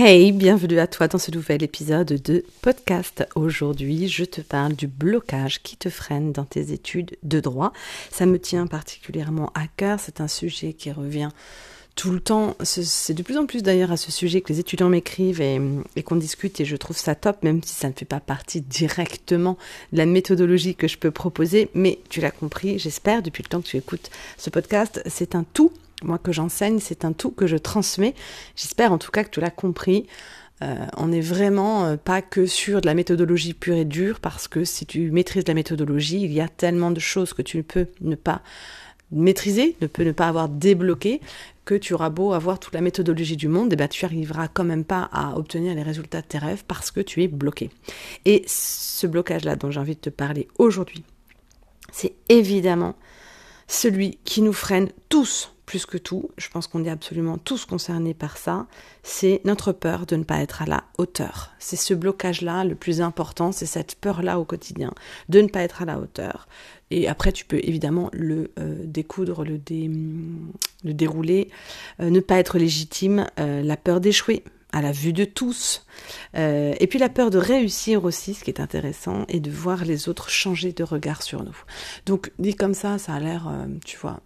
Hey, bienvenue à toi dans ce nouvel épisode de podcast. Aujourd'hui, je te parle du blocage qui te freine dans tes études de droit. Ça me tient particulièrement à cœur, c'est un sujet qui revient tout le temps. C'est de plus en plus d'ailleurs à ce sujet que les étudiants m'écrivent et, qu'on discute et je trouve ça top, même si ça ne fait pas partie directement de la méthodologie que je peux proposer. Mais tu l'as compris, j'espère, depuis le temps que tu écoutes ce podcast, c'est un tout moi que j'enseigne, c'est un tout que je transmets. J'espère en tout cas que tu l'as compris. Euh, on n'est vraiment euh, pas que sur de la méthodologie pure et dure, parce que si tu maîtrises la méthodologie, il y a tellement de choses que tu ne peux ne pas maîtriser, ne peux ne pas avoir débloqué, que tu auras beau avoir toute la méthodologie du monde, et eh ben tu arriveras quand même pas à obtenir les résultats de tes rêves parce que tu es bloqué. Et ce blocage-là dont j'ai envie de te parler aujourd'hui, c'est évidemment celui qui nous freine tous plus que tout, je pense qu'on est absolument tous concernés par ça, c'est notre peur de ne pas être à la hauteur. C'est ce blocage-là le plus important, c'est cette peur-là au quotidien, de ne pas être à la hauteur. Et après, tu peux évidemment le euh, découdre, le, le dérouler, euh, ne pas être légitime, euh, la peur d'échouer, à la vue de tous. Euh, et puis la peur de réussir aussi, ce qui est intéressant, et de voir les autres changer de regard sur nous. Donc dit comme ça, ça a l'air, euh, tu vois,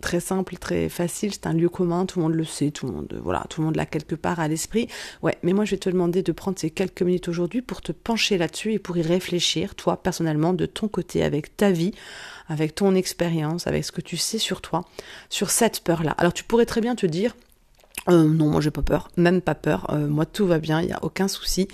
très simple, très facile. C'est un lieu commun, tout le monde le sait, tout le monde, voilà, tout le monde l'a quelque part à l'esprit. Ouais, mais moi je vais te demander de prendre ces quelques minutes aujourd'hui pour te pencher là-dessus et pour y réfléchir, toi personnellement, de ton côté, avec ta vie, avec ton expérience, avec ce que tu sais sur toi, sur cette peur-là. Alors tu pourrais très bien te dire euh, non, moi j'ai pas peur, même pas peur. Euh, moi tout va bien, il y a aucun souci.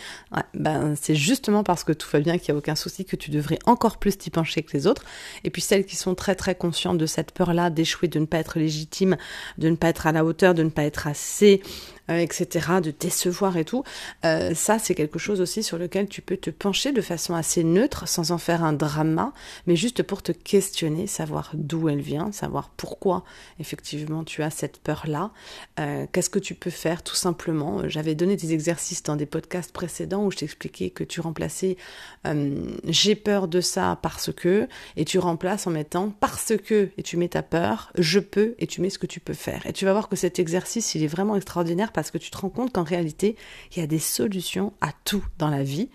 ben c'est justement parce que tout va bien qu'il y a aucun souci que tu devrais encore plus t'y pencher que les autres. Et puis celles qui sont très très conscientes de cette peur-là, d'échouer, de ne pas être légitime, de ne pas être à la hauteur, de ne pas être assez, euh, etc., de décevoir et tout. Euh, ça, c'est quelque chose aussi sur lequel tu peux te pencher de façon assez neutre, sans en faire un drama, mais juste pour te questionner, savoir d'où elle vient, savoir pourquoi effectivement tu as cette peur-là. Euh, qu'est-ce que tu peux faire tout simplement? J'avais donné des exercices dans des podcasts précédents où je t'expliquais que tu remplaçais j'ai peur de ça parce que, et tu remplaces en mettant parce que, et tu mets ta peur, je peux, et tu mets ce que tu peux faire. Et tu vas voir que cet exercice, il est vraiment extraordinaire parce que tu te rends compte qu'en réalité, il y a des solutions à tout dans la vie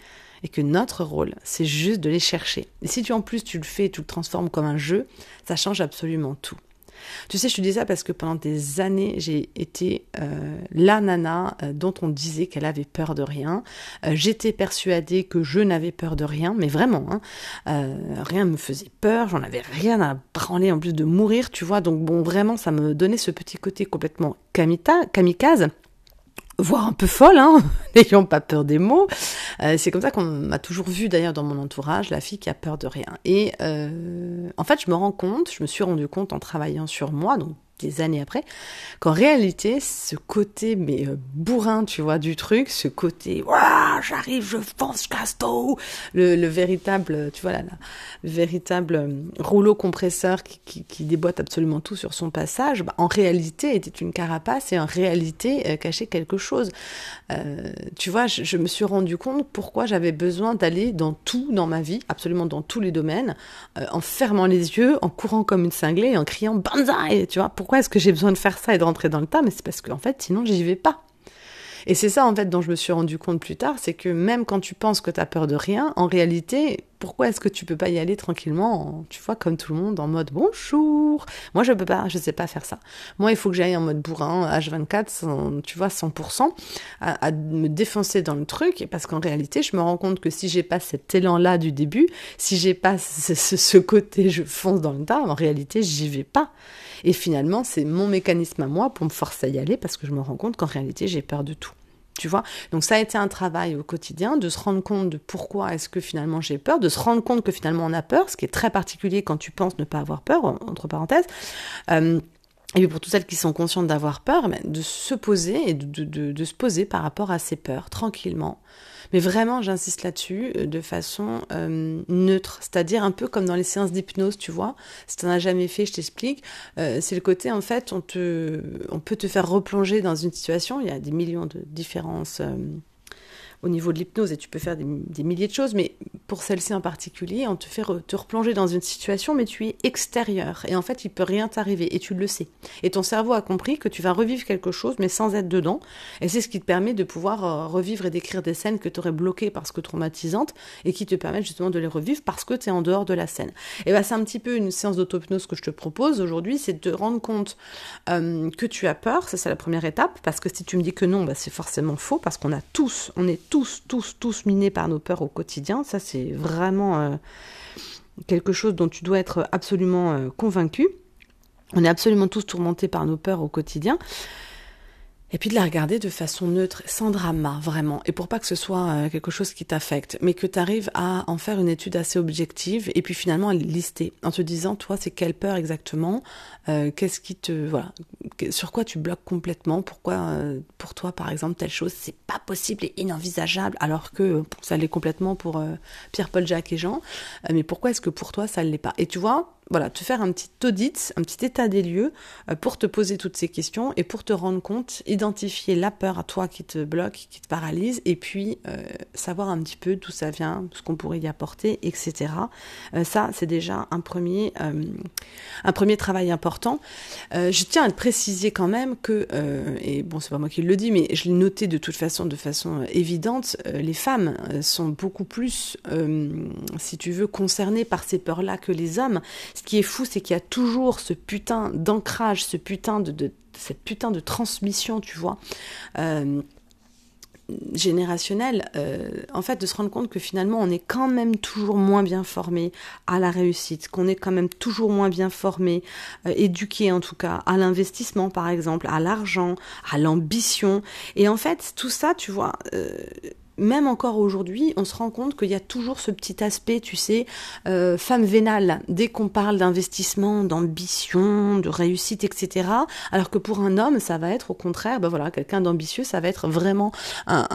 et que notre rôle, c'est juste de les chercher. Et si tu en plus tu le fais, tu le transformes comme un jeu, ça change absolument tout. Tu sais, je te dis ça parce que pendant des années, j'ai été euh, la nana euh, dont on disait qu'elle avait peur de rien. Euh, j'étais persuadée que je n'avais peur de rien, mais vraiment, hein, rien me faisait peur, j'en avais rien à branler en plus de mourir, tu vois. Donc bon, vraiment, ça me donnait ce petit côté complètement kamikaze voire un peu folle, hein, n'ayons pas peur des mots. Euh, c'est comme ça qu'on m'a toujours vu d'ailleurs dans mon entourage, la fille qui a peur de rien. Et euh, en fait, je me rends compte, je me suis rendu compte en travaillant sur moi, donc des années après, qu'en réalité, ce côté, mais euh, bourrin, tu vois, du truc, ce côté, j'arrive, je fonce, je casse tout, le, le, véritable, tu vois, là, le véritable euh, rouleau compresseur qui, déboîte absolument tout sur son passage, bah, en réalité était une carapace et en réalité euh, cachait quelque chose. Euh, tu vois, je, je, me suis rendu compte pourquoi j'avais besoin d'aller dans tout dans ma vie, absolument dans tous les domaines, en fermant les yeux, en courant comme une cinglée, en criant banzai, tu vois, pourquoi est-ce que j'ai besoin de faire ça et de rentrer dans le tas Mais c'est parce qu'en fait, sinon, j'y vais pas. Et c'est ça, en fait, dont je me suis rendu compte plus tard, c'est que même quand tu penses que tu as peur de rien, en réalité, pourquoi est-ce que tu peux pas y aller tranquillement, tu vois, comme tout le monde, en mode bonjour Moi, je peux pas, je sais pas faire ça. Moi, il faut que j'aille en mode bourrin, H24, tu vois, 100%, à, me défoncer dans le truc, parce qu'en réalité, je me rends compte que si j'ai pas cet élan-là du début, si j'ai pas ce, ce côté je fonce dans le tas, en réalité, j'y vais pas. Et finalement, c'est mon mécanisme à moi pour me forcer à y aller parce que je me rends compte qu'en réalité, j'ai peur de tout. Tu vois Donc ça a été un travail au quotidien de se rendre compte de pourquoi est-ce que finalement j'ai peur, de se rendre compte que finalement on a peur, ce qui est très particulier quand tu penses ne pas avoir peur, entre parenthèses. Euh, et pour toutes celles qui sont conscientes d'avoir peur, de se poser et de, se poser par rapport à ces peurs tranquillement, mais vraiment, j'insiste là-dessus euh, de façon euh, neutre, c'est-à-dire un peu comme dans les séances d'hypnose, tu vois. Si tu n'en as jamais fait, je t'explique. Euh, c'est le côté, en fait, on, te, on peut te faire replonger dans une situation. Il y a des millions de différences au niveau de l'hypnose et tu peux faire des, milliers de choses, mais pour celle-ci en particulier, on te fait te replonger dans une situation, mais tu es extérieur et en fait il peut rien t'arriver et tu le sais. Et ton cerveau a compris que tu vas revivre quelque chose, mais sans être dedans, et c'est ce qui te permet de pouvoir euh, revivre et décrire des scènes que tu aurais bloquées parce que traumatisantes et qui te permettent justement de les revivre parce que tu es en dehors de la scène. Et ben c'est un petit peu une séance d'auto-hypnose que je te propose aujourd'hui, c'est de te rendre compte euh, que tu as peur, ça c'est la première étape, parce que si tu me dis que non, bah, c'est forcément faux, parce qu'on a tous, on est tous, tous, tous minés par nos peurs au quotidien. Ça, c'est vraiment euh, quelque chose dont tu dois être absolument euh, convaincu. On est absolument tous tourmentés par nos peurs au quotidien et puis de la regarder de façon neutre, sans drama, vraiment, et pour pas que ce soit euh, quelque chose qui t'affecte, mais que tu arrives à en faire une étude assez objective, et puis finalement à lister, en te disant, toi, c'est quelle peur exactement, euh, qu'est-ce qui te, voilà, sur quoi tu bloques complètement, pourquoi, euh, pour toi, par exemple, telle chose, c'est pas possible et inenvisageable, alors que ça l'est complètement pour Pierre, Paul, Jacques et Jean, mais pourquoi est-ce que pour toi, ça ne l'est pas? Et tu vois, voilà, te faire un petit audit, un petit état des lieux euh, pour te poser toutes ces questions et pour te rendre compte, identifier la peur à toi qui te bloque, qui te paralyse, et puis euh, savoir un petit peu d'où ça vient, ce qu'on pourrait y apporter, etc. Euh, ça, c'est déjà un premier, un premier travail important. je tiens à te préciser quand même que, et bon, c'est pas moi qui le dis, mais je l'ai noté de toute façon, de façon évidente, les femmes sont beaucoup plus, si tu veux, concernées par ces peurs-là que les hommes ce qui est fou, c'est qu'il y a toujours ce putain d'ancrage, ce putain de, cette putain de transmission, tu vois. Euh, générationnelle, euh, en fait, de se rendre compte que finalement, on est quand même toujours moins bien formé à la réussite, qu'on est quand même toujours moins bien formé, euh, éduqué en tout cas, à l'investissement par exemple, à l'argent, à l'ambition. Et en fait, tout ça, tu vois, même encore aujourd'hui, on se rend compte qu'il y a toujours ce petit aspect, tu sais, euh, femme vénale, dès qu'on parle d'investissement, d'ambition, de réussite, etc. Alors que pour un homme, ça va être au contraire, ben voilà, quelqu'un d'ambitieux, ça va être vraiment un,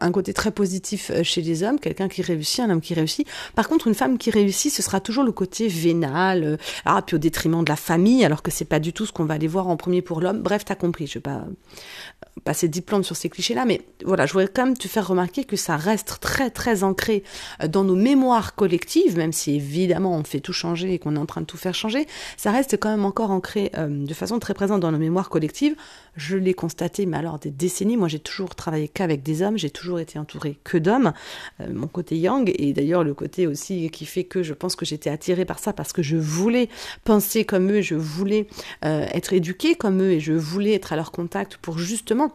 un, côté très positif euh, chez les hommes, quelqu'un qui réussit, un homme qui réussit. Par contre, une femme qui réussit, ce sera toujours le côté vénal, euh, ah, puis au détriment de la famille, alors que c'est pas du tout ce qu'on va aller voir en premier pour l'homme. Bref, t'as compris, je vais pas passer diplôme sur ces clichés-là, mais voilà, je voudrais quand même te faire remarquer que ça reste très très ancré euh, dans nos mémoires collectives, même si évidemment on fait tout changer et qu'on est en train de tout faire changer, ça reste quand même encore ancré euh, de façon très présente dans nos mémoires collectives. Je l'ai constaté, mais alors des décennies, moi j'ai toujours travaillé qu'avec des hommes, j'ai toujours été entourée que d'hommes, euh, mon côté yang, et d'ailleurs le côté aussi qui fait que je pense que j'étais attirée par ça parce que je voulais penser comme eux, je voulais être éduquée comme eux et je voulais être à leur contact pour justement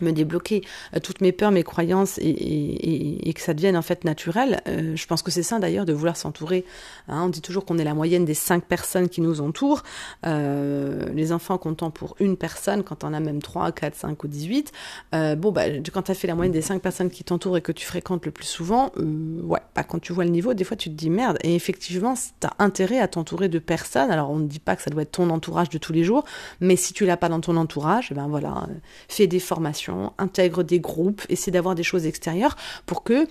me débloquer euh, toutes mes peurs, mes croyances et, que ça devienne en fait naturel. Euh, je pense que c'est ça d'ailleurs de vouloir s'entourer. Hein. on dit toujours qu'on est la moyenne des cinq personnes qui nous entourent. Euh, les enfants comptant pour une personne, quand on a même trois, quatre, cinq ou 18. Euh, bon, bah, quand tu as fait la moyenne des cinq personnes qui t'entourent et que tu fréquentes le plus souvent, ouais, bah, quand tu vois le niveau, des fois tu te dis merde. Et effectivement, tu as intérêt à t'entourer de personnes. Alors on ne dit pas que ça doit être ton entourage de tous les jours, mais si tu l'as pas dans ton entourage, ben voilà, fais des formations intègre des groupes, essaie d'avoir des choses extérieures pour que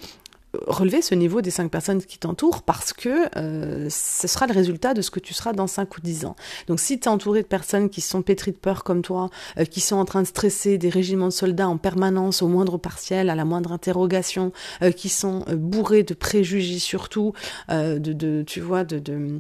euh, relever ce niveau des cinq personnes qui t'entourent parce que euh, ce sera le résultat de ce que tu seras dans cinq ou dix ans. Donc si tu es entouré de personnes qui sont pétries de peur comme toi, euh, qui sont en train de stresser des régiments de soldats en permanence au moindre partiel, à la moindre interrogation, qui sont bourrés de préjugés surtout, de, tu vois, de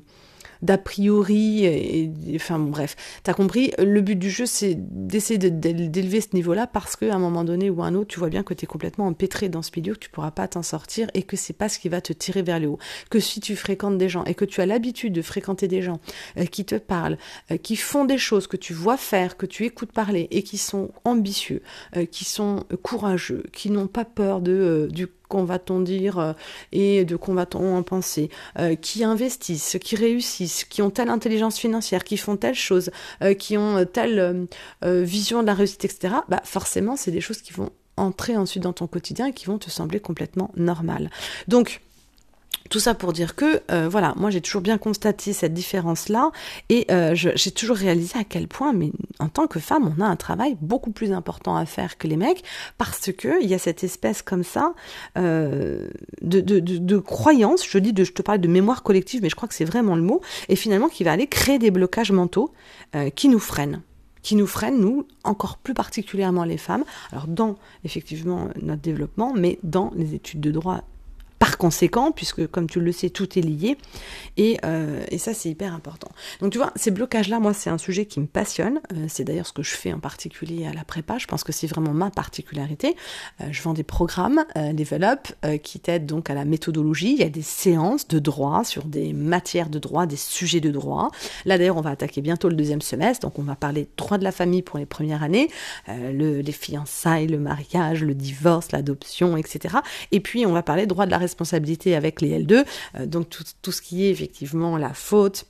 d'a priori, et, enfin bon, bref, t'as compris, le but du jeu c'est d'essayer d'élever ce niveau-là parce qu'à un moment donné ou un autre, tu vois bien que tu es complètement empêtré dans ce milieu, que tu pourras pas t'en sortir et que c'est pas ce qui va te tirer vers le haut. Que si tu fréquentes des gens et que tu as l'habitude de fréquenter des gens euh, qui te parlent, euh, qui font des choses que tu vois faire, que tu écoutes parler et qui sont ambitieux, euh, qui sont courageux, qui n'ont pas peur de du qu'on va-t-on dire euh, et de qu'on va-t-on en penser, euh, qui investissent, qui réussissent, qui ont telle intelligence financière, qui font telle chose, euh, qui ont telle vision de la réussite, etc., bah forcément, c'est des choses qui vont entrer ensuite dans ton quotidien et qui vont te sembler complètement normales. Donc, tout ça pour dire que, euh, voilà, moi j'ai toujours bien constaté cette différence-là et euh, j'ai toujours réalisé à quel point, mais en tant que femme, on a un travail beaucoup plus important à faire que les mecs parce que il y a cette espèce comme ça euh, de, de, de, croyance, je dis, de, je te parle de mémoire collective, mais je crois que c'est vraiment le mot, et finalement qui va aller créer des blocages mentaux qui nous freinent qui nous freinent, nous, encore plus particulièrement les femmes, alors dans effectivement notre développement, mais dans les études de droit par conséquent, puisque comme tu le sais, tout est lié. Et, euh, et ça, c'est hyper important. Donc tu vois, ces blocages-là, moi, c'est un sujet qui me passionne. Euh, c'est d'ailleurs ce que je fais en particulier à la prépa. Je pense que c'est vraiment ma particularité. Euh, je vends des programmes, Develop, qui t'aident donc à la méthodologie. Il y a des séances de droit sur des matières de droit, des sujets de droit. Là, d'ailleurs, on va attaquer bientôt le deuxième semestre. Donc on va parler droit de la famille pour les premières années, le, les fiançailles, le mariage, le divorce, l'adoption, etc. Et puis on va parler droit de la responsabilité avec les L2, euh, donc tout, tout ce qui est effectivement la faute,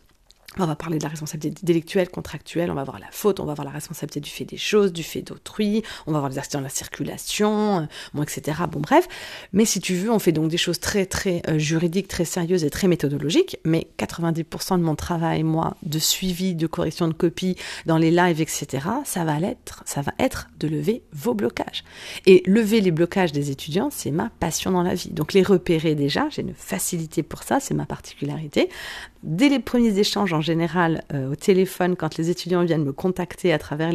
on va parler de la responsabilité intellectuelle, contractuelle, on va voir la faute, on va voir la responsabilité du fait des choses, du fait d'autrui, on va voir les accidents de la circulation, euh, bon, etc. Bon, bref. Mais si tu veux, on fait donc des choses très, très euh, juridiques, très sérieuses et très méthodologiques. Mais 90% de mon travail, moi, de suivi, de correction de copie dans les lives, etc., ça va être, ça va être de lever vos blocages. Et lever les blocages des étudiants, c'est ma passion dans la vie. Donc les repérer déjà, j'ai une facilité pour ça, c'est ma particularité dès les premiers échanges en général euh, au téléphone, quand les étudiants viennent me contacter à travers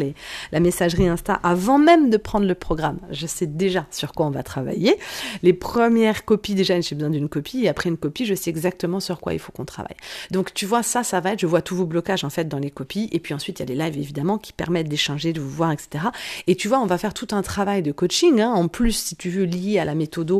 la messagerie Insta, avant même de prendre le programme, je sais déjà sur quoi on va travailler. Les premières copies, déjà, j'ai besoin d'une copie, et après une copie, je sais exactement sur quoi il faut qu'on travaille. Donc tu vois, ça, ça va être, je vois tous vos blocages en fait dans les copies, et puis ensuite il y a les lives évidemment qui permettent d'échanger, de vous voir, etc. Et tu vois, on va faire tout un travail de coaching, hein, en plus, si tu veux, lié à la méthode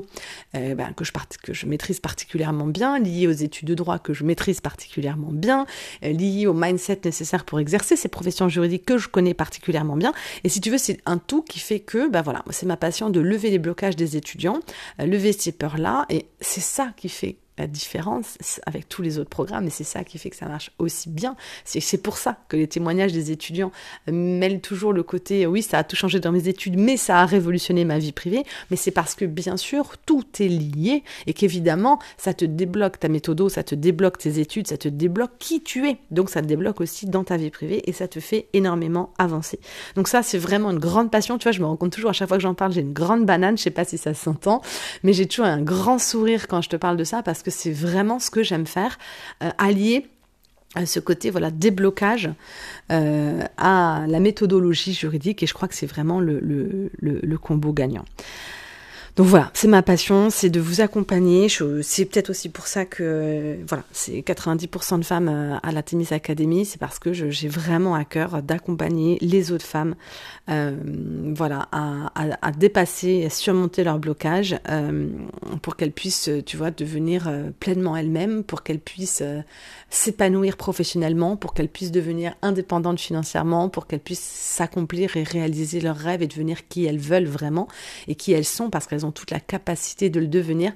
euh, ben, que, je que je maîtrise particulièrement bien, lié aux études de droit que je maîtrise particulièrement particulièrement bien, euh, lié au mindset nécessaire pour exercer ces professions juridiques que je connais particulièrement bien. Et si tu veux, c'est un tout qui fait que, ben voilà, c'est ma passion de lever les blocages des étudiants, euh, lever ces peurs-là, et c'est ça qui fait la différence avec tous les autres programmes, et c'est ça qui fait que ça marche aussi bien. C'est pour ça que les témoignages des étudiants mêlent toujours le côté oui, ça a tout changé dans mes études, mais ça a révolutionné ma vie privée. Mais c'est parce que bien sûr, tout est lié et qu'évidemment, ça te débloque ta méthode, ça te débloque tes études, ça te débloque qui tu es. Donc ça te débloque aussi dans ta vie privée et ça te fait énormément avancer. Donc ça, c'est vraiment une grande passion. Tu vois, je me rends compte toujours à chaque fois que j'en parle, j'ai une grande banane. Je sais pas si ça s'entend, mais j'ai toujours un grand sourire quand je te parle de ça parce que c'est vraiment ce que j'aime faire, euh, allier euh, ce côté voilà déblocage euh, à la méthodologie juridique et je crois que c'est vraiment le, le combo gagnant. Donc voilà, c'est ma passion, c'est de vous accompagner. C'est peut-être aussi pour ça que voilà, c'est 90% de femmes euh, à la Tennis Academy, c'est parce que j'ai vraiment à cœur d'accompagner les autres femmes, euh, voilà, à, dépasser, à surmonter leur blocage, euh, pour qu'elles puissent, tu vois, devenir euh, pleinement elles-mêmes, pour qu'elles puissent s'épanouir professionnellement, pour qu'elles puissent devenir indépendantes financièrement, pour qu'elles puissent s'accomplir et réaliser leurs rêves et devenir qui elles veulent vraiment et qui elles sont parce qu'elles ont toute la capacité de le devenir.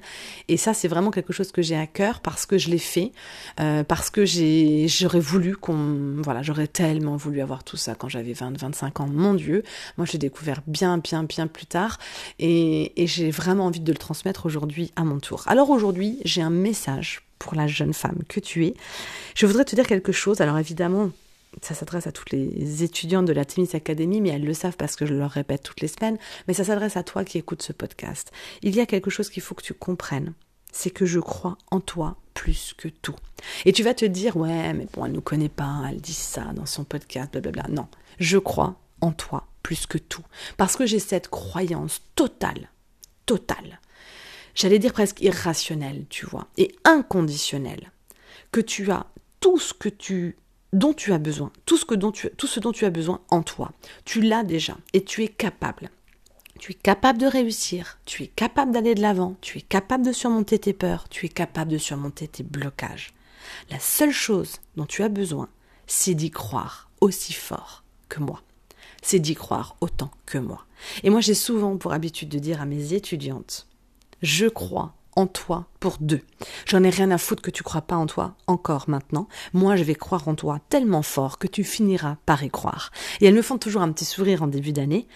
Et ça, c'est vraiment quelque chose que j'ai à cœur parce que je l'ai fait, euh, parce que j'aurais voulu qu'on, voilà, j'aurais tellement voulu avoir tout ça quand j'avais 20, 25 ans. Mon Dieu, moi, j'ai découvert bien, bien, bien plus tard et j'ai vraiment envie de le transmettre aujourd'hui à mon tour. Alors aujourd'hui, j'ai un message pour la jeune femme que tu es. Je voudrais te dire quelque chose. Alors évidemment, ça s'adresse à toutes les étudiantes de la Tennis Academy, mais elles le savent parce que je leur répète toutes les semaines, mais ça s'adresse à toi qui écoutes ce podcast. Il y a quelque chose qu'il faut que tu comprennes, c'est que je crois en toi plus que tout. Et tu vas te dire, ouais, mais bon, elle ne nous connaît pas, elle dit ça dans son podcast, blablabla. Non, je crois en toi plus que tout, parce que j'ai cette croyance totale, totale, j'allais dire presque irrationnelle, tu vois, et inconditionnelle, que tu as tout ce que tu dont tu as besoin, tout ce, que tout ce dont tu as besoin en toi. Tu l'as déjà et tu es capable. Tu es capable de réussir, tu es capable d'aller de l'avant, tu es capable de surmonter tes peurs, tu es capable de surmonter tes blocages. La seule chose dont tu as besoin, c'est d'y croire aussi fort que moi. C'est d'y croire autant que moi. Et moi, j'ai souvent pour habitude de dire à mes étudiantes, je crois en toi pour deux. J'en ai rien à foutre que tu crois pas en toi encore maintenant. Moi, je vais croire en toi tellement fort que tu finiras par y croire. Et elles me font toujours un petit sourire en début d'année.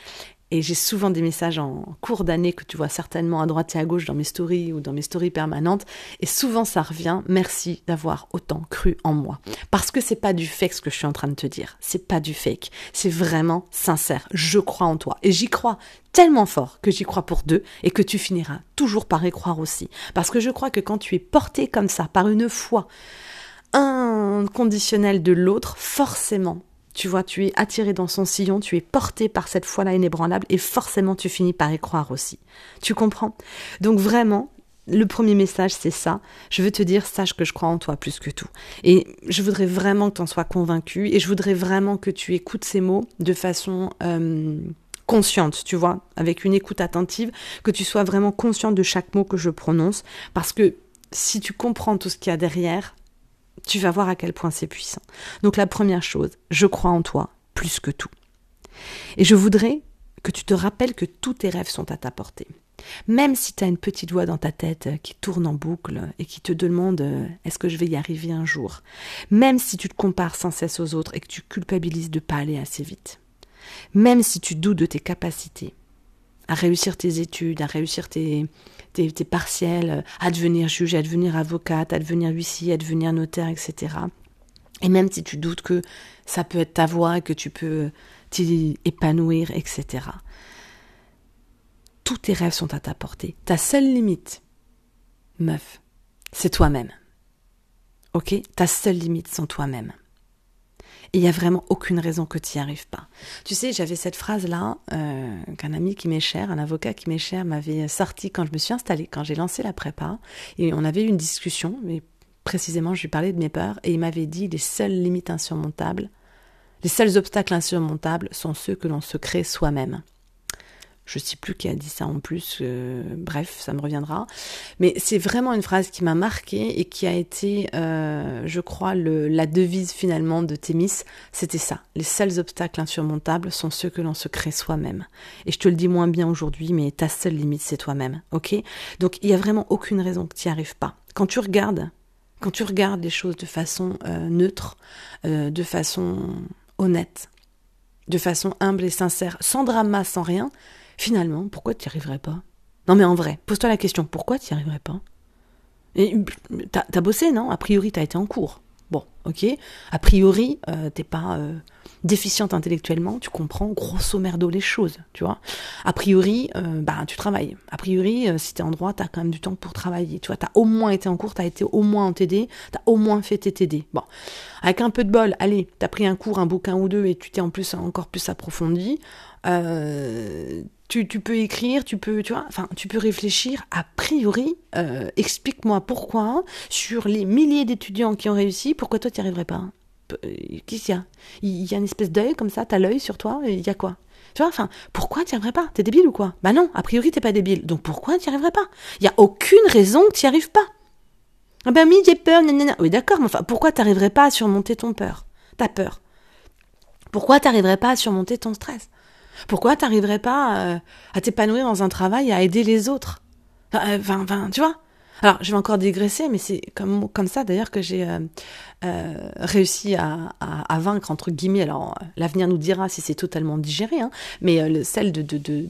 Et j'ai souvent des messages en cours d'année que tu vois certainement à droite et à gauche dans mes stories ou dans mes stories permanentes. Et souvent ça revient. Merci d'avoir autant cru en moi. Parce que c'est pas du fake ce que je suis en train de te dire. C'est pas du fake. C'est vraiment sincère. Je crois en toi. Et j'y crois tellement fort que j'y crois pour deux et que tu finiras toujours par y croire aussi. Parce que je crois que quand tu es porté comme ça par une foi inconditionnelle de l'autre, forcément Tu vois, tu es attiré dans son sillon, tu es porté par cette foi-là inébranlable et forcément tu finis par y croire aussi. Tu comprends? Donc vraiment, le premier message, c'est ça. Je veux te dire, sache que je crois en toi plus que tout. Et je voudrais vraiment que tu en sois convaincu et je voudrais vraiment que tu écoutes ces mots de façon euh, consciente, tu vois, avec une écoute attentive, que tu sois vraiment consciente de chaque mot que je prononce parce que si tu comprends tout ce qu'il y a derrière, tu vas voir à quel point c'est puissant. Donc la première chose, je crois en toi plus que tout. Et je voudrais que tu te rappelles que tous tes rêves sont à ta portée. Même si tu as une petite voix dans ta tête euh, qui tourne en boucle et qui te demande euh, est-ce que je vais y arriver un jour, même si tu te compares sans cesse aux autres et que tu culpabilises de pas aller assez vite, même si tu doutes de tes capacités à réussir tes études, à réussir tes, tes, partiels, à devenir juge, à devenir avocate, à devenir huissier, à devenir notaire, etc. Et même si tu doutes que ça peut être ta voie, que tu peux t'y épanouir, etc. Tous tes rêves sont à ta portée. Ta seule limite, meuf, c'est toi-même. Ok? Ta seule limite, c'est toi-même. Il n'y a vraiment aucune raison que tu n'y arrives pas. Tu sais, j'avais cette phrase-là euh, qu'un ami qui m'est cher, un avocat qui m'est cher, m'avait sorti quand je me suis installée, quand j'ai lancé la prépa. Et on avait eu une discussion, mais précisément, je lui parlais de mes peurs, et il m'avait dit les seules limites insurmontables, les seuls obstacles insurmontables sont ceux que l'on se crée soi-même. Je sais plus qui a dit ça en plus, euh, bref, ça me reviendra. Mais c'est vraiment une phrase qui m'a marquée et qui a été, euh, je crois, la devise finalement de Thémis. C'était ça. Les seuls obstacles insurmontables sont ceux que l'on se crée soi-même. Et je te le dis moins bien aujourd'hui, mais ta seule limite, c'est toi-même. Ok? Donc il n'y a vraiment aucune raison que tu n'y arrives pas. Quand tu regardes, quand tu regardes les choses de façon euh, neutre, de façon honnête, de façon humble et sincère, sans drama, sans rien, Finalement, pourquoi tu n'y arriverais pas? Non mais en vrai, pose-toi la question, pourquoi tu n'y arriverais pas? Et t'as as bossé, non? A priori, t'as été en cours. Bon, ok. A priori, euh, t'es pas euh, déficiente intellectuellement, tu comprends grosso merdo les choses, tu vois. A priori, euh, bah tu travailles. A priori, si t'es en droit, t'as quand même du temps pour travailler, tu vois. T'as au moins été en cours, t'as été au moins en TD, t'as au moins fait tes TD. Bon, avec un peu de bol, allez, t'as pris un cours, un bouquin ou deux, et tu t'es en plus encore plus approfondi. Euh, tu, peux écrire, tu peux, tu vois, enfin, tu peux réfléchir. A priori, euh, explique-moi pourquoi, sur les milliers d'étudiants qui ont réussi, pourquoi toi tu n'y arriverais pas euh, Qu'est-ce qu'il y a? Il y a une espèce d'œil comme ça, t'as l'œil sur toi, il y a quoi? Tu vois, enfin, pourquoi tu n'y arriverais pas? T'es débile ou quoi? Bah non, a priori t'es pas débile, donc pourquoi tu n'y arriverais pas? Il y a aucune raison que tu n'y arrives pas. Ah ben oui, j'ai peur, nanana. Oui d'accord, mais enfin, pourquoi tu n'arriverais pas à surmonter ton peur? Ta peur. Pourquoi tu n'arriverais pas à surmonter ton stress? Pourquoi t'arriverais pas euh, à t'épanouir dans un travail, à aider les autres? Enfin, enfin, tu vois? Alors, je vais encore digresser, mais c'est comme, comme ça d'ailleurs que j'ai euh, euh, réussi à, à, vaincre, entre guillemets, alors l'avenir nous dira si c'est totalement digéré, hein, mais euh, celle de, de, de,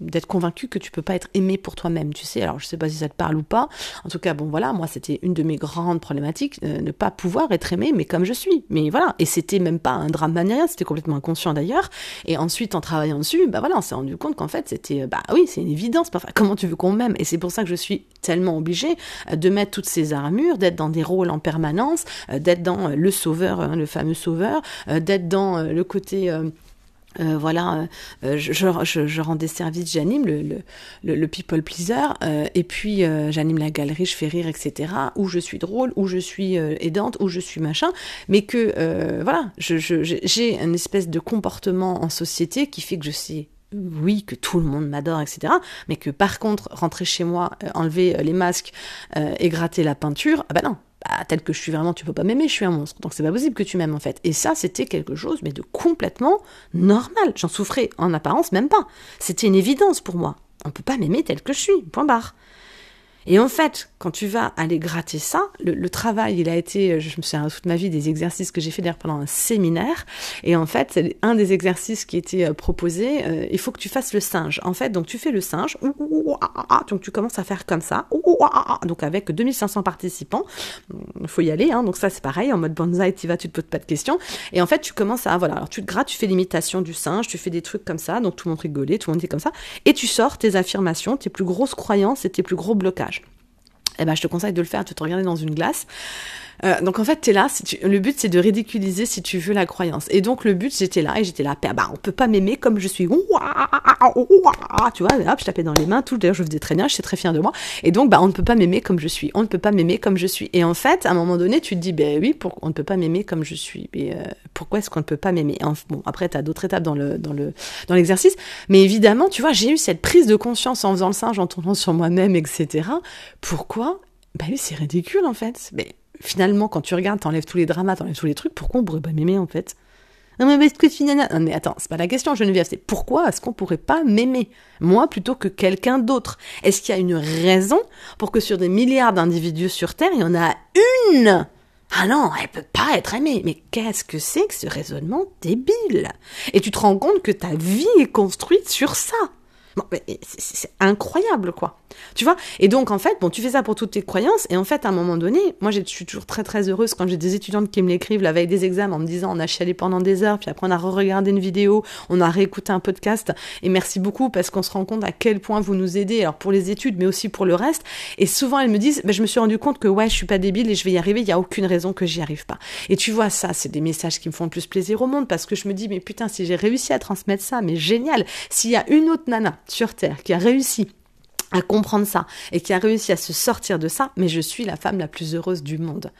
d'être convaincu que tu peux pas être aimé pour toi-même, tu sais. Alors, je sais pas si ça te parle ou pas. En tout cas, bon, voilà, moi, c'était une de mes grandes problématiques, euh, ne pas pouvoir être aimé, mais comme je suis. Mais voilà, et c'était même pas un drame rien, c'était complètement inconscient d'ailleurs. Et ensuite, en travaillant dessus, bah voilà, on s'est rendu compte qu'en fait, c'était, bah oui, c'est une évidence. Enfin, comment tu veux qu'on m'aime? Et c'est pour ça que je suis tellement obligée de mettre toutes ces armures, d'être dans des rôles en permanence, d'être dans euh, le sauveur, hein, le fameux sauveur, euh, d'être dans euh, le côté voilà, je, je, je, rends des services, j'anime le, le, le, people pleaser, et puis j'anime la galerie, je fais rire, etc. Où je suis drôle, où je suis aidante, où je suis machin, mais que voilà, j'ai une espèce de comportement en société qui fait que je sais oui, que tout le monde m'adore, etc. Mais que par contre, rentrer chez moi, enlever les masques et gratter la peinture, ah bah non, bah, tel que je suis vraiment, tu peux pas m'aimer, je suis un monstre. Donc c'est pas possible que tu m'aimes en fait. Et ça, c'était quelque chose, mais de complètement normal. J'en souffrais en apparence même pas. C'était une évidence pour moi. On peut pas m'aimer tel que je suis. Point barre. Et en fait, quand tu vas aller gratter ça, le, travail, il a été, je me souviens toute ma vie des exercices que j'ai fait d'ailleurs pendant un séminaire. Et en fait, un des exercices qui était euh, proposé. Euh, il faut que tu fasses le singe. En fait, donc tu fais le singe. Donc tu commences à faire comme ça. Donc avec 2500 participants, il faut y aller. Hein, donc ça, c'est pareil. En mode bonsaï, tu vas, tu te poses pas de questions. Et en fait, tu commences à voilà. Alors tu te grattes, tu fais l'imitation du singe, tu fais des trucs comme ça. Donc tout le monde rigolait, tout le monde dit comme ça. Et tu sors tes affirmations, tes plus grosses croyances et tes plus gros blocages eh ben, je te conseille de le faire, de te regarder dans une glace. Euh, donc en fait, tu es là, le but c'est de ridiculiser si tu veux la croyance. Et donc le but, j'étais là et j'étais là, bah on peut pas m'aimer comme je suis. Tu vois, hop, je tapais dans les mains, tout d'ailleurs je faisais très bien, j'étais très fière de moi. Et donc bah on ne peut pas m'aimer comme je suis. On ne peut pas m'aimer comme je suis. Et en fait, à un moment donné, tu te dis, ben oui, pour, on ne peut pas m'aimer comme je suis. Mais euh, pourquoi est-ce qu'on ne peut pas m'aimer? Bon, après, tu as d'autres étapes dans le dans le dans l'exercice, mais évidemment, tu vois, j'ai eu cette prise de conscience en faisant le singe, en tournant sur moi-même, etc. Pourquoi? Bah oui, c'est ridicule en fait. Mais finalement, quand tu regardes, t'enlèves tous les dramas, t'enlèves tous les trucs, pourquoi on pourrait pas m'aimer en fait? Non mais, est-ce que finalement... non mais attends, c'est pas la question Geneviève, c'est pourquoi est-ce qu'on pourrait pas m'aimer Moi plutôt que quelqu'un d'autre? Est-ce qu'il y a une raison pour que sur des milliards d'individus sur Terre, il y en a une? Ah non, elle peut pas être aimée. Mais qu'est-ce que c'est que ce raisonnement débile? Et tu te rends compte que ta vie est construite sur ça. C'est incroyable, quoi. Tu vois? Et donc, en fait, bon, tu fais ça pour toutes tes croyances, et en fait, à un moment donné, moi, je suis toujours très, très heureuse quand j'ai des étudiantes qui me l'écrivent la veille des examens en me disant, on a chialé pendant des heures, puis après, on a re-regardé une vidéo, on a réécouté un podcast, et merci beaucoup parce qu'on se rend compte à quel point vous nous aidez, alors pour les études, mais aussi pour le reste. Et souvent, elles me disent, ben, je me suis rendu compte que, ouais, je suis pas débile et je vais y arriver, il y a aucune raison que j'y arrive pas. Et tu vois, ça, c'est des messages qui me font le plus plaisir au monde parce que je me dis, mais putain, si j'ai réussi à transmettre ça, mais génial. S'il y a une autre nana sur Terre qui a réussi à comprendre ça et qui a réussi à se sortir de ça, mais je suis la femme la plus heureuse du monde.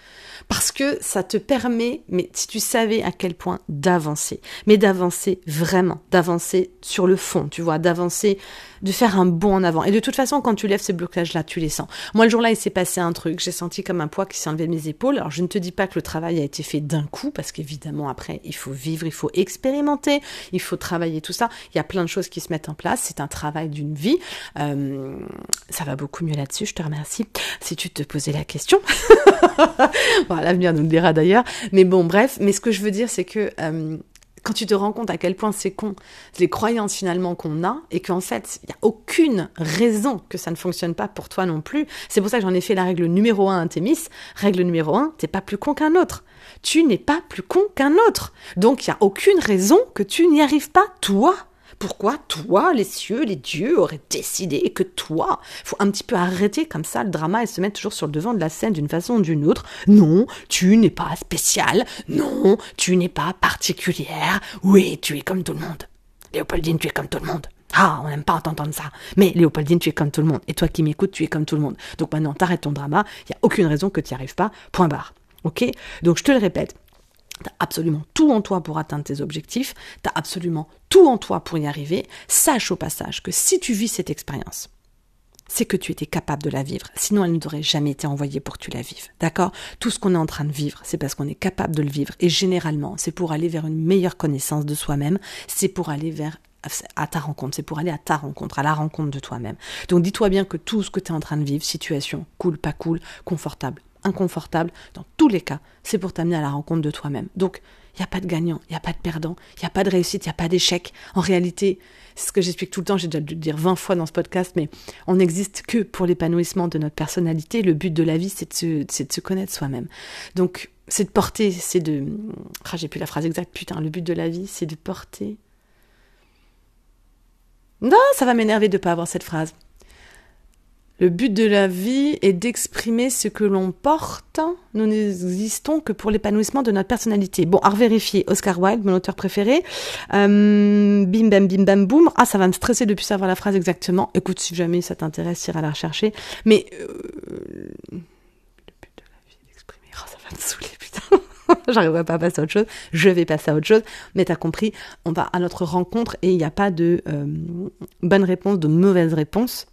Parce que ça te permet, mais si tu savais à quel point d'avancer, mais d'avancer vraiment, d'avancer sur le fond, tu vois, d'avancer de faire un bond en avant. Et de toute façon, quand tu lèves ces blocages-là, tu les sens. Moi, le jour-là, il s'est passé un truc. J'ai senti comme un poids qui s'est enlevé de mes épaules. Alors, je ne te dis pas que le travail a été fait d'un coup, parce qu'évidemment, après, il faut vivre, il faut expérimenter, il faut travailler tout ça. Il y a plein de choses qui se mettent en place. C'est un travail d'une vie. Euh, ça va beaucoup mieux là-dessus. Je te remercie. Si tu te posais la question. voilà, l'avenir nous le dira d'ailleurs. Mais bon, bref. Mais ce que je veux dire, c'est que euh, quand tu te rends compte à quel point c'est con, les croyances finalement qu'on a, et qu'en fait, il n'y a aucune raison que ça ne fonctionne pas pour toi non plus. C'est pour ça que j'en ai fait la règle numéro un à Thémis. Règle numéro un, t'es pas plus con qu'un autre. Tu n'es pas plus con qu'un autre. Donc il n'y a aucune raison que tu n'y arrives pas, toi pourquoi toi, les cieux, les dieux auraient décidé que toi Faut un petit peu arrêter comme ça le drama et se mettre toujours sur le devant de la scène d'une façon ou d'une autre. Non, tu n'es pas spécial. Non, tu n'es pas particulière. Oui, tu es comme tout le monde. Léopoldine, tu es comme tout le monde. Ah, on n'aime pas t'entendre ça. Mais Léopoldine, tu es comme tout le monde. Et toi qui m'écoutes, tu es comme tout le monde. Donc maintenant, t'arrêtes ton drama. Il n'y a aucune raison que tu n'y arrives pas. Point barre. Ok? Donc je te le répète, T'as absolument tout en toi pour atteindre tes objectifs, t'as absolument tout en toi pour y arriver. Sache au passage que si tu vis cette expérience, c'est que tu étais capable de la vivre. Sinon, elle ne t'aurait jamais été envoyée pour que tu la vives. D'accord? Tout ce qu'on est en train de vivre, c'est parce qu'on est capable de le vivre. Et généralement, c'est pour aller vers une meilleure connaissance de soi-même. C'est pour aller vers à ta rencontre, c'est pour aller à ta rencontre, à la rencontre de toi-même. Donc dis-toi bien que tout ce que tu es en train de vivre, situation, cool, pas cool, confortable, inconfortable, dans tous les cas, c'est pour t'amener à la rencontre de toi-même. Donc, il n'y a pas de gagnant, il n'y a pas de perdant, il n'y a pas de réussite, il n'y a pas d'échec. En réalité, c'est ce que j'explique tout le temps, j'ai déjà dû le dire 20 fois dans ce podcast, mais on n'existe que pour l'épanouissement de notre personnalité. Le but de la vie, c'est de de se connaître soi-même. Donc, c'est de porter, c'est de... Ah, j'ai plus la phrase exacte, putain, le but de la vie, c'est de porter... Non, ça va m'énerver de ne pas avoir cette phrase. Le but de la vie est d'exprimer ce que l'on porte. Nous n'existons que pour l'épanouissement de notre personnalité. Bon, à revérifier. Oscar Wilde, mon auteur préféré. Euh, bim bam bim bam boum. Ah, ça va me stresser depuis savoir la phrase exactement. Écoute, si jamais ça t'intéresse, iras la rechercher. Mais euh, le but de la vie est d'exprimer. Oh, ça va me saouler, putain. J'arriverai pas à passer à autre chose. Je vais passer à autre chose. Mais t'as compris, on va à notre rencontre et il n'y a pas de euh, bonne réponse, de mauvaise réponse.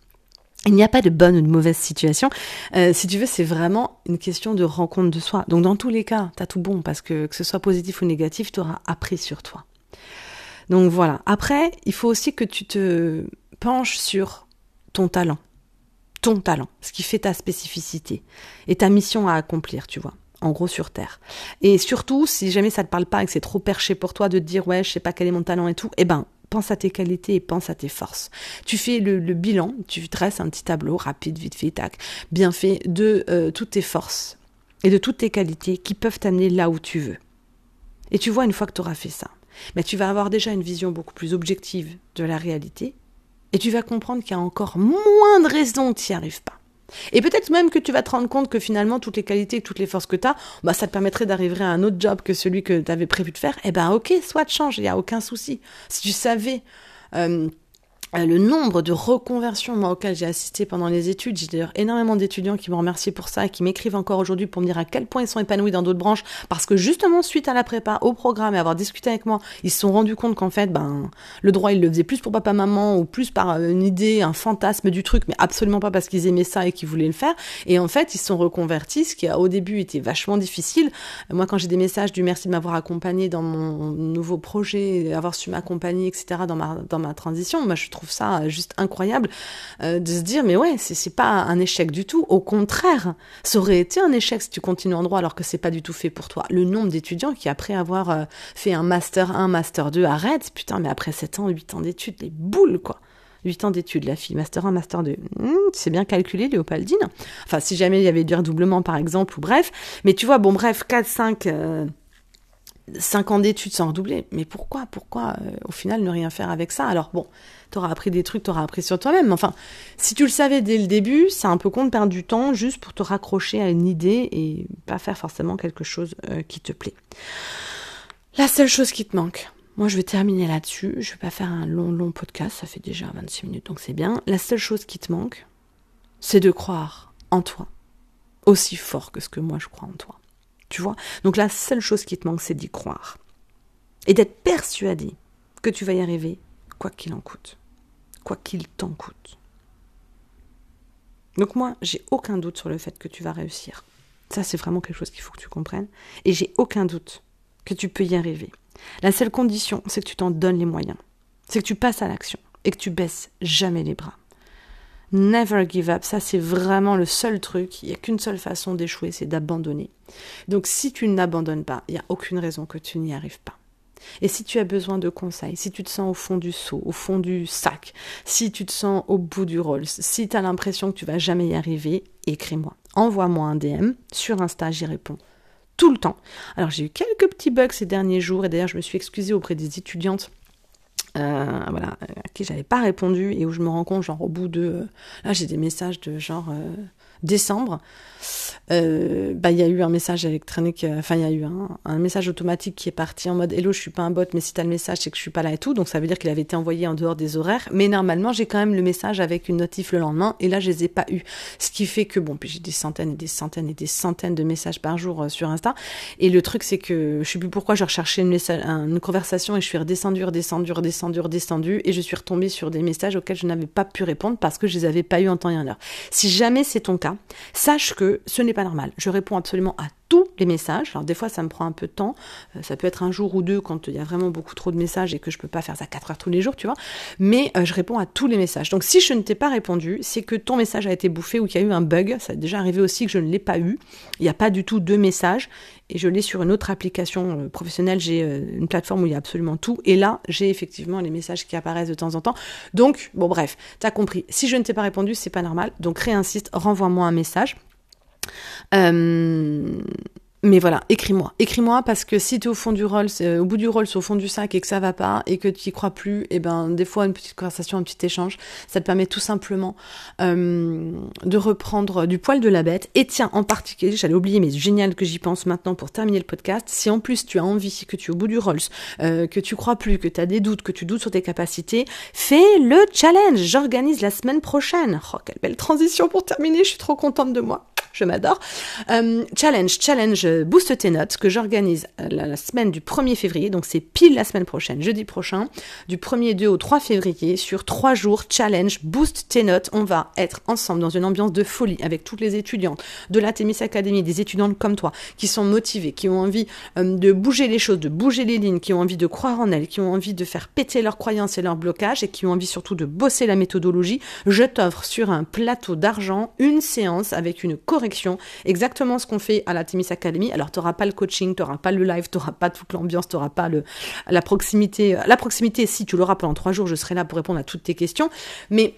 Il n'y a pas de bonne ou de mauvaise situation. Euh, si tu veux, c'est vraiment une question de rencontre de soi. Donc dans tous les cas, tu as tout bon parce que que ce soit positif ou négatif, tu auras appris sur toi. Donc voilà. Après, il faut aussi que tu te penches sur ton talent. Ton talent, ce qui fait ta spécificité et ta mission à accomplir, tu vois en gros sur Terre. Et surtout, si jamais ça te parle pas et que c'est trop perché pour toi de te dire ouais, je sais pas quel est mon talent et tout, eh ben pense à tes qualités et pense à tes forces. Tu fais le, bilan, tu traces un petit tableau rapide, vite fait, tac, bien fait, de euh, toutes tes forces et de toutes tes qualités qui peuvent t'amener là où tu veux. Et tu vois, une fois que tu auras fait ça, mais tu vas avoir déjà une vision beaucoup plus objective de la réalité et tu vas comprendre qu'il y a encore moins de raisons n'y arrives pas. Et peut-être même que tu vas te rendre compte que finalement, toutes les qualités, toutes les forces que tu as, bah, ça te permettrait d'arriver à un autre job que celui que tu avais prévu de faire. Eh ben, ok, soit change, il n'y a aucun souci. Si tu savais euh, le nombre de reconversions moi, auxquelles j'ai assisté pendant les études, j'ai d'ailleurs énormément d'étudiants qui m'ont remercié pour ça et qui m'écrivent encore aujourd'hui pour me dire à quel point ils sont épanouis dans d'autres branches parce que justement suite à la prépa, au programme et avoir discuté avec moi, ils se sont rendus compte qu'en fait, ben, le droit ils le faisaient plus pour papa maman ou plus par euh, une idée, un fantasme du truc, mais absolument pas parce qu'ils aimaient ça et qu'ils voulaient le faire. Et en fait, ils se sont reconvertis, ce qui au début été vachement difficile. Moi, quand j'ai des messages du merci de m'avoir accompagné dans mon nouveau projet, avoir su m'accompagner, etc. dans ma dans ma transition, moi je trouve ça juste incroyable euh, de se dire mais ouais c'est pas un échec du tout au contraire ça aurait été un échec si tu continues en droit alors que c'est pas du tout fait pour toi le nombre d'étudiants qui après avoir euh, fait un master 1 master 2 arrêtent putain mais après 7 ans 8 ans d'études les boules quoi 8 ans d'études, la fille, Master 1, Master 2. Hmm, c'est bien calculé, Léopoldine. Enfin, si jamais il y avait du redoublement, par exemple, ou bref. Mais tu vois, bon, bref, 4, 5, 5 ans d'études sans redoubler. Mais pourquoi, pourquoi, euh, au final, ne rien faire avec ça? Alors bon, t'auras appris des trucs, t'auras appris sur toi-même. Enfin, si tu le savais dès le début, c'est un peu con de perdre du temps juste pour te raccrocher à une idée et pas faire forcément quelque chose euh, qui te plaît. La seule chose qui te manque, moi je vais terminer là-dessus, je vais pas faire un long, long podcast, ça fait déjà 26 minutes, donc c'est bien. La seule chose qui te manque, c'est de croire en toi, aussi fort que ce que moi je crois en toi. Tu vois Donc la seule chose qui te manque, c'est d'y croire. Et d'être persuadé que tu vas y arriver, quoi qu'il en coûte. Quoi qu'il t'en coûte. Donc moi, j'ai aucun doute sur le fait que tu vas réussir. Ça, c'est vraiment quelque chose qu'il faut que tu comprennes. Et j'ai aucun doute que tu peux y arriver. La seule condition, c'est que tu t'en donnes les moyens. C'est que tu passes à l'action et que tu baisses jamais les bras. Never give up, ça c'est vraiment le seul truc. Il n'y a qu'une seule façon d'échouer, c'est d'abandonner. Donc si tu n'abandonnes pas, il n'y a aucune raison que tu n'y arrives pas. Et si tu as besoin de conseils, si tu te sens au fond du seau, au fond du sac, si tu te sens au bout du rôle, si tu as l'impression que tu vas jamais y arriver, écris-moi. Envoie-moi un DM sur Insta, j'y réponds tout le temps. Alors j'ai eu quelques petits bugs ces derniers jours et d'ailleurs je me suis excusée auprès des étudiantes euh, voilà, à qui j'avais pas répondu et où je me rends compte, genre au bout de, euh, là j'ai des messages de genre euh, décembre, euh, bah il y a eu un message électronique, euh, enfin il y a eu un, message automatique qui est parti en mode hello je suis pas un bot mais si t'as le message c'est que je suis pas là et tout. Donc ça veut dire qu'il avait été envoyé en dehors des horaires. Mais normalement j'ai quand même le message avec une notif le lendemain. Et là je les ai pas eu ce qui fait que bon puis j'ai des centaines et des centaines et des centaines de messages par jour euh, sur Insta. Et le truc c'est que je sais plus pourquoi je recherchais une, une conversation et je suis redescendue redescendue redescendue redescendue. Et je suis retombée sur des messages auxquels je n'avais pas pu répondre parce que je les avais pas eu en temps et en heure. Si jamais c'est ton cas sache que ce n'est pas normal. Je réponds absolument à tous les messages. Alors des fois ça me prend un peu de temps, euh, ça peut être un jour ou deux quand il y a vraiment beaucoup trop de messages et que je peux pas faire ça 4 heures tous les jours, tu vois. Mais euh, je réponds à tous les messages. Donc si je ne t'ai pas répondu, c'est que ton message a été bouffé ou qu'il y a eu un bug. Ça a déjà arrivé aussi que je ne l'ai pas eu. Il n'y a pas du tout deux messages et je l'ai sur une autre application euh, professionnelle. J'ai une plateforme où il y a absolument tout et là j'ai effectivement les messages qui apparaissent de temps en temps. Donc bon bref, t'as compris. Si je ne t'ai pas répondu, c'est pas normal. Donc réinsiste, renvoie-moi un message. Euh, mais voilà, écris-moi. Écris-moi parce que si tu es au fond du rôle, au bout du rôle, c'est au fond du sac et que ça va pas et que tu y crois plus, et eh ben des fois une petite conversation, un petit échange, ça te permet tout simplement euh, de reprendre du poil de la bête. Et tiens, en particulier, j'allais oublier, mais génial que j'y pense maintenant pour terminer le podcast. Si en plus tu as envie, que tu es au bout du rôle, euh, que tu crois plus, que tu as des doutes, que tu doutes sur tes capacités, fais le challenge. J'organise la semaine prochaine. Oh, quelle belle transition pour terminer. Je suis trop contente de moi je m'adore. Euh, challenge, challenge, euh, booste tes notes que j'organise euh, la, semaine du 1er février, donc c'est pile la semaine prochaine, jeudi prochain, du 1er 2 au 3 février, sur 3 jours, challenge, booste tes notes. On va être ensemble dans une ambiance de folie avec toutes les étudiantes de la Témis Academy, des étudiantes comme toi, qui sont motivées, qui ont envie de bouger les choses, de bouger les lignes, qui ont envie de croire en elles, qui ont envie de faire péter leurs croyances et leurs blocages et qui ont envie surtout de bosser la méthodologie. Je t'offre sur un plateau d'argent une séance avec une correction exactement ce qu'on fait à la Timis Academy. Alors, tu n'auras pas le coaching, tu n'auras pas le live, tu n'auras pas toute l'ambiance, tu n'auras pas la proximité. La proximité, si tu l'auras pendant trois jours, je serai là pour répondre à toutes tes questions. Mais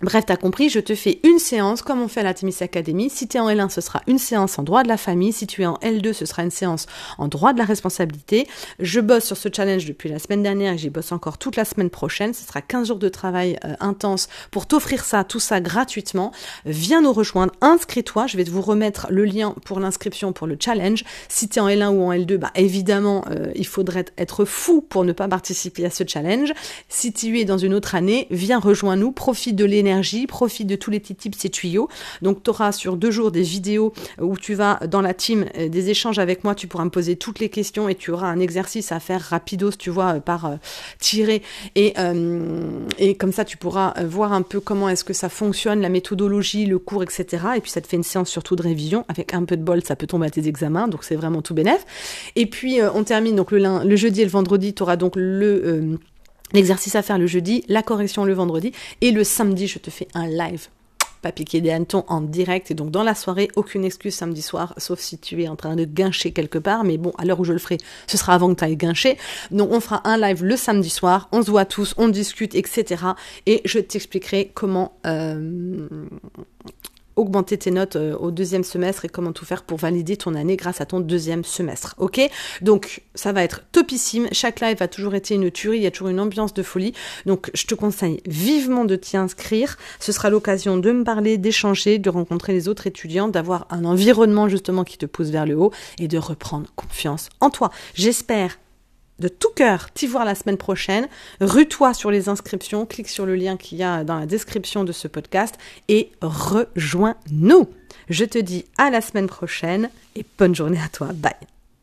Bref, t'as compris, je te fais une séance comme on fait à la Timis Academy. Si tu es en L1, ce sera une séance en droit de la famille. Si tu es en L2, ce sera une séance en droit de la responsabilité. Je bosse sur ce challenge depuis la semaine dernière et j'y bosse encore toute la semaine prochaine. Ce sera 15 jours de travail euh, intense pour t'offrir ça, tout ça gratuitement. Viens nous rejoindre, inscris-toi. Je vais vous remettre le lien pour l'inscription pour le challenge. Si tu es en L1 ou en L2, bah évidemment, euh, il faudrait être fou pour ne pas participer à ce challenge. Si tu es dans une autre année, viens rejoins-nous, profite de l'énergie profite de tous les petits tips et tuyaux. Donc tu auras sur deux jours des vidéos où tu vas dans la team euh, des échanges avec moi, tu pourras me poser toutes les questions et tu auras un exercice à faire rapidos, tu vois, euh, par euh, tirer et, et comme ça tu pourras voir un peu comment est-ce que ça fonctionne, la méthodologie, le cours, etc. Et puis ça te fait une séance surtout de révision avec un peu de bol, ça peut tomber à tes examens, donc c'est vraiment tout bénef. Et puis on termine donc le, le jeudi et le vendredi, tu auras donc le L'exercice à faire le jeudi, la correction le vendredi et le samedi, je te fais un live pas piquer des hannetons en direct et donc dans la soirée, aucune excuse samedi soir, sauf si tu es en train de guincher quelque part, mais bon, à l'heure où je le ferai, ce sera avant que tu ailles guincher. Donc on fera un live le samedi soir, on se voit tous, on discute, etc. Et je t'expliquerai comment euh, augmenter tes notes euh, au deuxième semestre et comment tout faire pour valider ton année grâce à ton deuxième semestre. Ok? Donc ça va être topissime. Chaque live a toujours été une tuerie, il y a toujours une ambiance de folie. Donc je te conseille vivement de t'y inscrire. Ce sera l'occasion de me parler, d'échanger, de rencontrer les autres étudiants, d'avoir un environnement justement qui te pousse vers le haut et de reprendre confiance en toi. J'espère de tout cœur t'y voir la semaine prochaine. Rue-toi sur les inscriptions, clique sur le lien qu'il y a dans la description de ce podcast et rejoins-nous. Je te dis à la semaine prochaine et bonne journée à toi. Bye.